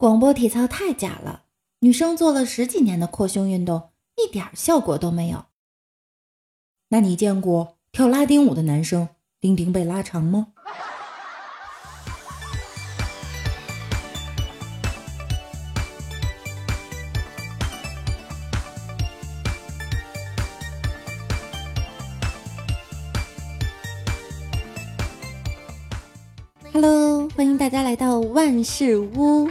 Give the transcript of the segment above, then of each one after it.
广播体操太假了，女生做了十几年的扩胸运动，一点效果都没有。那你见过跳拉丁舞的男生丁丁被拉长吗？Hello，欢迎大家来到万事屋。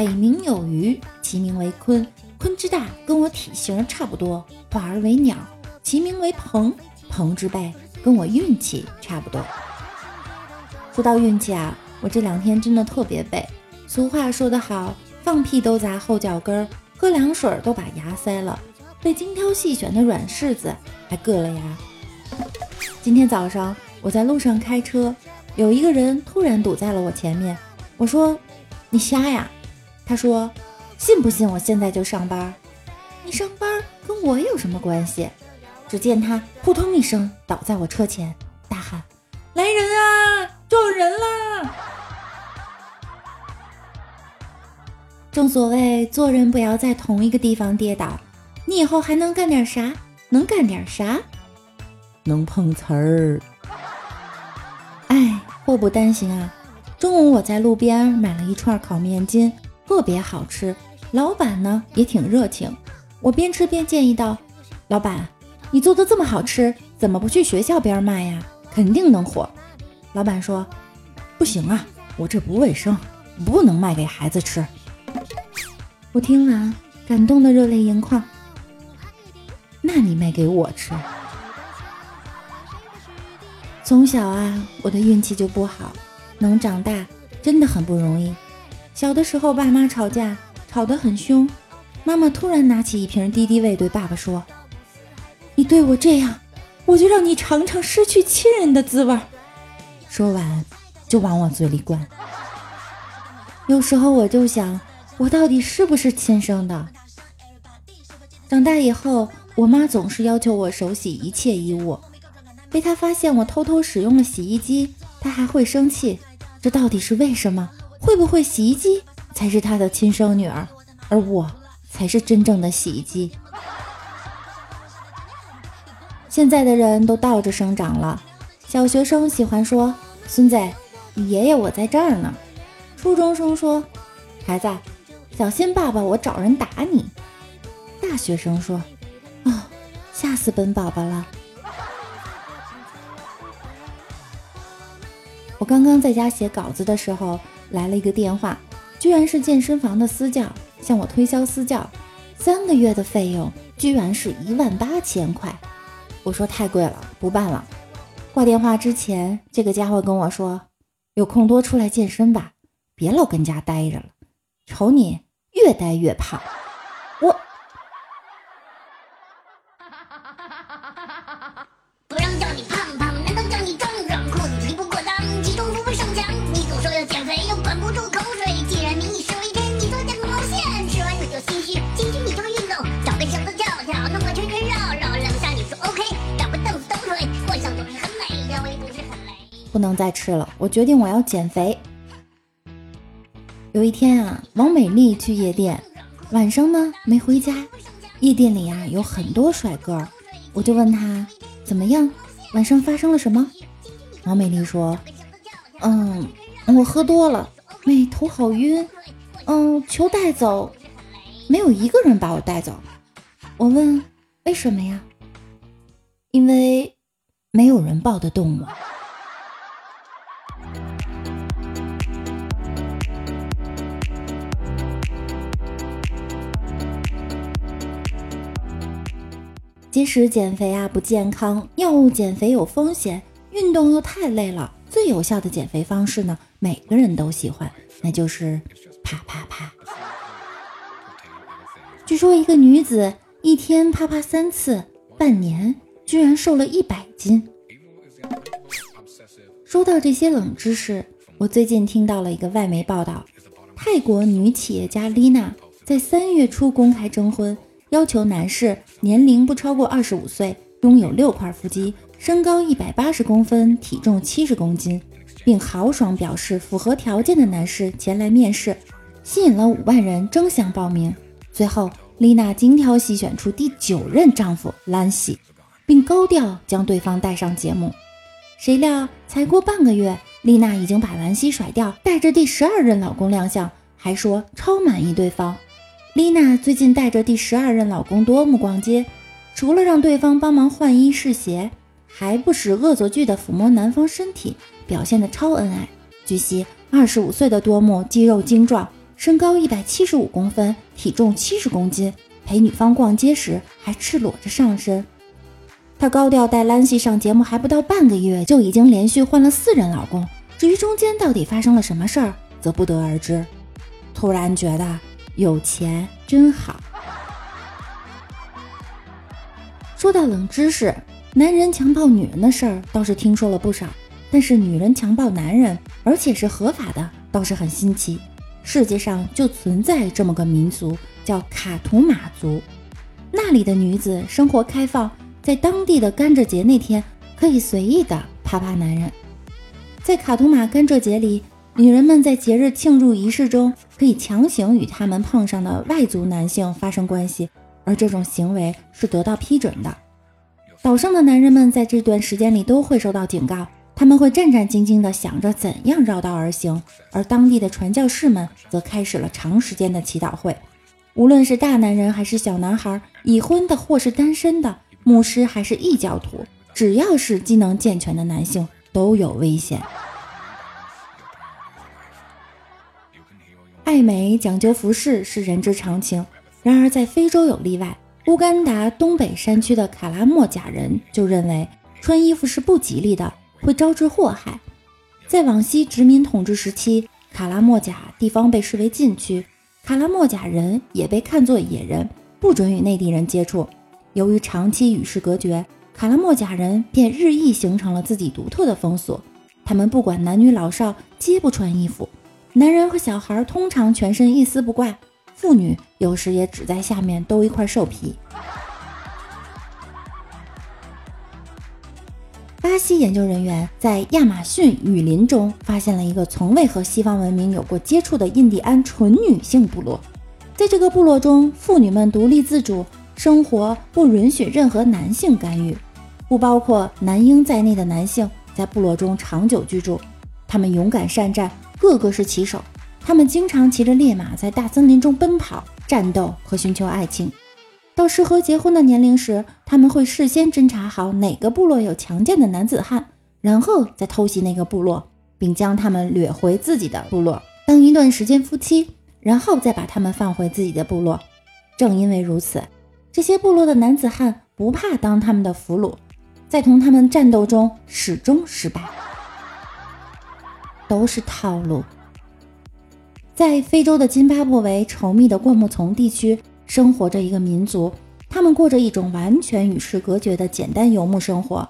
北冥有鱼，其名为鲲。鲲之大，跟我体型差不多，化而为鸟，其名为鹏。鹏之背，跟我运气差不多。说到运气啊，我这两天真的特别背。俗话说得好，放屁都砸后脚跟儿，喝凉水都把牙塞了，被精挑细选的软柿子还硌了牙。今天早上我在路上开车，有一个人突然堵在了我前面。我说：“你瞎呀？”他说：“信不信我现在就上班？你上班跟我有什么关系？”只见他扑通一声倒在我车前，大喊：“来人啊！撞人啦！”正所谓做人不要在同一个地方跌倒，你以后还能干点啥？能干点啥？能碰瓷儿。哎，祸不单行啊！中午我在路边买了一串烤面筋。特别好吃，老板呢也挺热情。我边吃边建议道：“老板，你做的这么好吃，怎么不去学校边卖呀？肯定能火。”老板说：“不行啊，我这不卫生，不能卖给孩子吃。”我听完感动的热泪盈眶。那你卖给我吃？从小啊，我的运气就不好，能长大真的很不容易。小的时候，爸妈吵架，吵得很凶。妈妈突然拿起一瓶敌敌畏，对爸爸说：“你对我这样，我就让你尝尝失去亲人的滋味。”说完，就往我嘴里灌。有时候我就想，我到底是不是亲生的？长大以后，我妈总是要求我手洗一切衣物，被她发现我偷偷使用了洗衣机，她还会生气。这到底是为什么？会不会洗衣机才是他的亲生女儿，而我才是真正的洗衣机？现在的人都倒着生长了，小学生喜欢说：“孙子，你爷爷我在这儿呢。”初中生说：“孩子，小心爸爸我找人打你。”大学生说：“哦，吓死本宝宝了。”我刚刚在家写稿子的时候。来了一个电话，居然是健身房的私教向我推销私教，三个月的费用居然是一万八千块。我说太贵了，不办了。挂电话之前，这个家伙跟我说：“有空多出来健身吧，别老跟家待着了，瞅你越待越胖。”我。不能再吃了，我决定我要减肥。有一天啊，王美丽去夜店，晚上呢没回家。夜店里啊有很多帅哥，我就问他怎么样，晚上发生了什么？王美丽说：“嗯，我喝多了，没头好晕，嗯，求带走，没有一个人把我带走。我问为什么呀？因为没有人抱得动我。”即使减肥啊不健康，药物减肥有风险，运动又太累了，最有效的减肥方式呢，每个人都喜欢，那就是啪啪啪。据说一个女子一天啪啪三次，半年居然瘦了一百斤。说到这些冷知识，我最近听到了一个外媒报道，泰国女企业家丽娜在三月初公开征婚。要求男士年龄不超过二十五岁，拥有六块腹肌，身高一百八十公分，体重七十公斤，并豪爽表示符合条件的男士前来面试，吸引了五万人争相报名。最后，丽娜精挑细选出第九任丈夫兰西，并高调将对方带上节目。谁料才过半个月，丽娜已经把兰西甩掉，带着第十二任老公亮相，还说超满意对方。丽娜最近带着第十二任老公多姆逛街，除了让对方帮忙换衣试鞋，还不时恶作剧地抚摸男方身体，表现得超恩爱。据悉，二十五岁的多姆肌肉精壮，身高一百七十五公分，体重七十公斤，陪女方逛街时还赤裸着上身。她高调带兰西上节目还不到半个月，就已经连续换了四任老公。至于中间到底发生了什么事儿，则不得而知。突然觉得有钱真好。说到冷知识，男人强暴女人的事儿倒是听说了不少，但是女人强暴男人，而且是合法的，倒是很新奇。世界上就存在这么个民族，叫卡图马族，那里的女子生活开放。在当地的甘蔗节那天，可以随意的啪啪男人。在卡图马甘蔗节里，女人们在节日庆祝仪式中可以强行与他们碰上的外族男性发生关系，而这种行为是得到批准的。岛上的男人们在这段时间里都会受到警告，他们会战战兢兢地想着怎样绕道而行，而当地的传教士们则开始了长时间的祈祷会。无论是大男人还是小男孩，已婚的或是单身的。牧师还是异教徒，只要是机能健全的男性都有危险。爱美讲究服饰是人之常情，然而在非洲有例外。乌干达东北山区的卡拉莫贾人就认为穿衣服是不吉利的，会招致祸害。在往昔殖民统治时期，卡拉莫贾地方被视为禁区，卡拉莫贾人也被看作野人，不准与内地人接触。由于长期与世隔绝，卡拉莫贾人便日益形成了自己独特的风俗。他们不管男女老少，皆不穿衣服。男人和小孩通常全身一丝不挂，妇女有时也只在下面兜一块兽皮。巴西研究人员在亚马逊雨林中发现了一个从未和西方文明有过接触的印第安纯女性部落。在这个部落中，妇女们独立自主。生活不允许任何男性干预，不包括男婴在内的男性在部落中长久居住。他们勇敢善战，个个是骑手。他们经常骑着烈马在大森林中奔跑、战斗和寻求爱情。到适合结婚的年龄时，他们会事先侦查好哪个部落有强健的男子汉，然后再偷袭那个部落，并将他们掠回自己的部落，当一段时间夫妻，然后再把他们放回自己的部落。正因为如此。这些部落的男子汉不怕当他们的俘虏，在同他们战斗中始终失败，都是套路。在非洲的津巴布韦稠密的灌木丛地区，生活着一个民族，他们过着一种完全与世隔绝的简单游牧生活。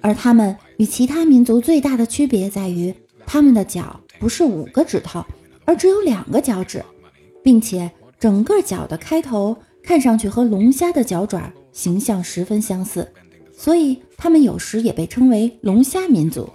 而他们与其他民族最大的区别在于，他们的脚不是五个指头，而只有两个脚趾，并且整个脚的开头。看上去和龙虾的脚爪形象十分相似，所以他们有时也被称为龙虾民族。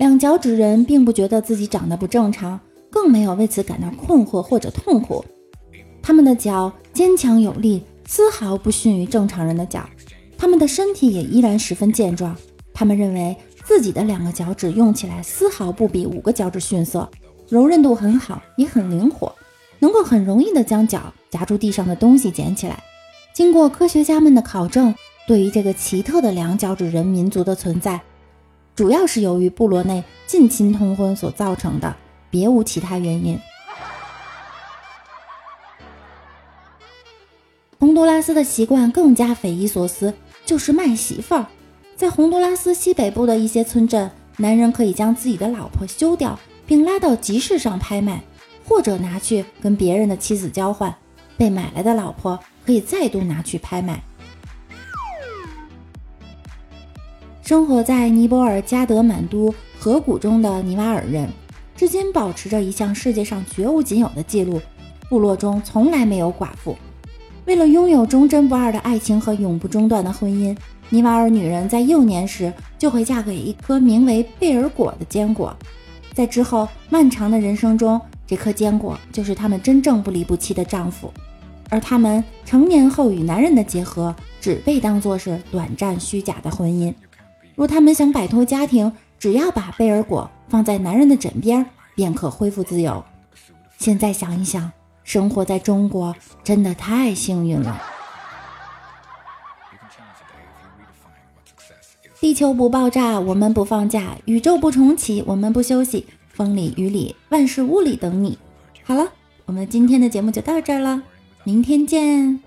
两脚趾人并不觉得自己长得不正常，更没有为此感到困惑或者痛苦。他们的脚坚强有力，丝毫不逊于正常人的脚。他们的身体也依然十分健壮。他们认为自己的两个脚趾用起来丝毫不比五个脚趾逊色，柔韧度很好，也很灵活。能够很容易地将脚夹住地上的东西捡起来。经过科学家们的考证，对于这个奇特的两脚趾人民族的存在，主要是由于部落内近亲通婚所造成的，别无其他原因。洪都拉斯的习惯更加匪夷所思，就是卖媳妇儿。在洪都拉斯西北部的一些村镇，男人可以将自己的老婆休掉，并拉到集市上拍卖。或者拿去跟别人的妻子交换，被买来的老婆可以再度拿去拍卖。生活在尼泊尔加德满都河谷中的尼瓦尔人，至今保持着一项世界上绝无仅有的记录：部落中从来没有寡妇。为了拥有忠贞不二的爱情和永不中断的婚姻，尼瓦尔女人在幼年时就会嫁给一颗名为贝尔果的坚果，在之后漫长的人生中，这颗坚果就是他们真正不离不弃的丈夫。而他们成年后与男人的结合，只被当作是短暂虚假的婚姻。若他们想摆脱家庭，只要把贝尔果放在男人的枕边，便可恢复自由。现在想一想，生活在中国真的太幸运了。地球不爆炸，我们不放假；宇宙不重启，我们不休息。风里雨里，万事屋里等你。好了，我们今天的节目就到这儿了，明天见。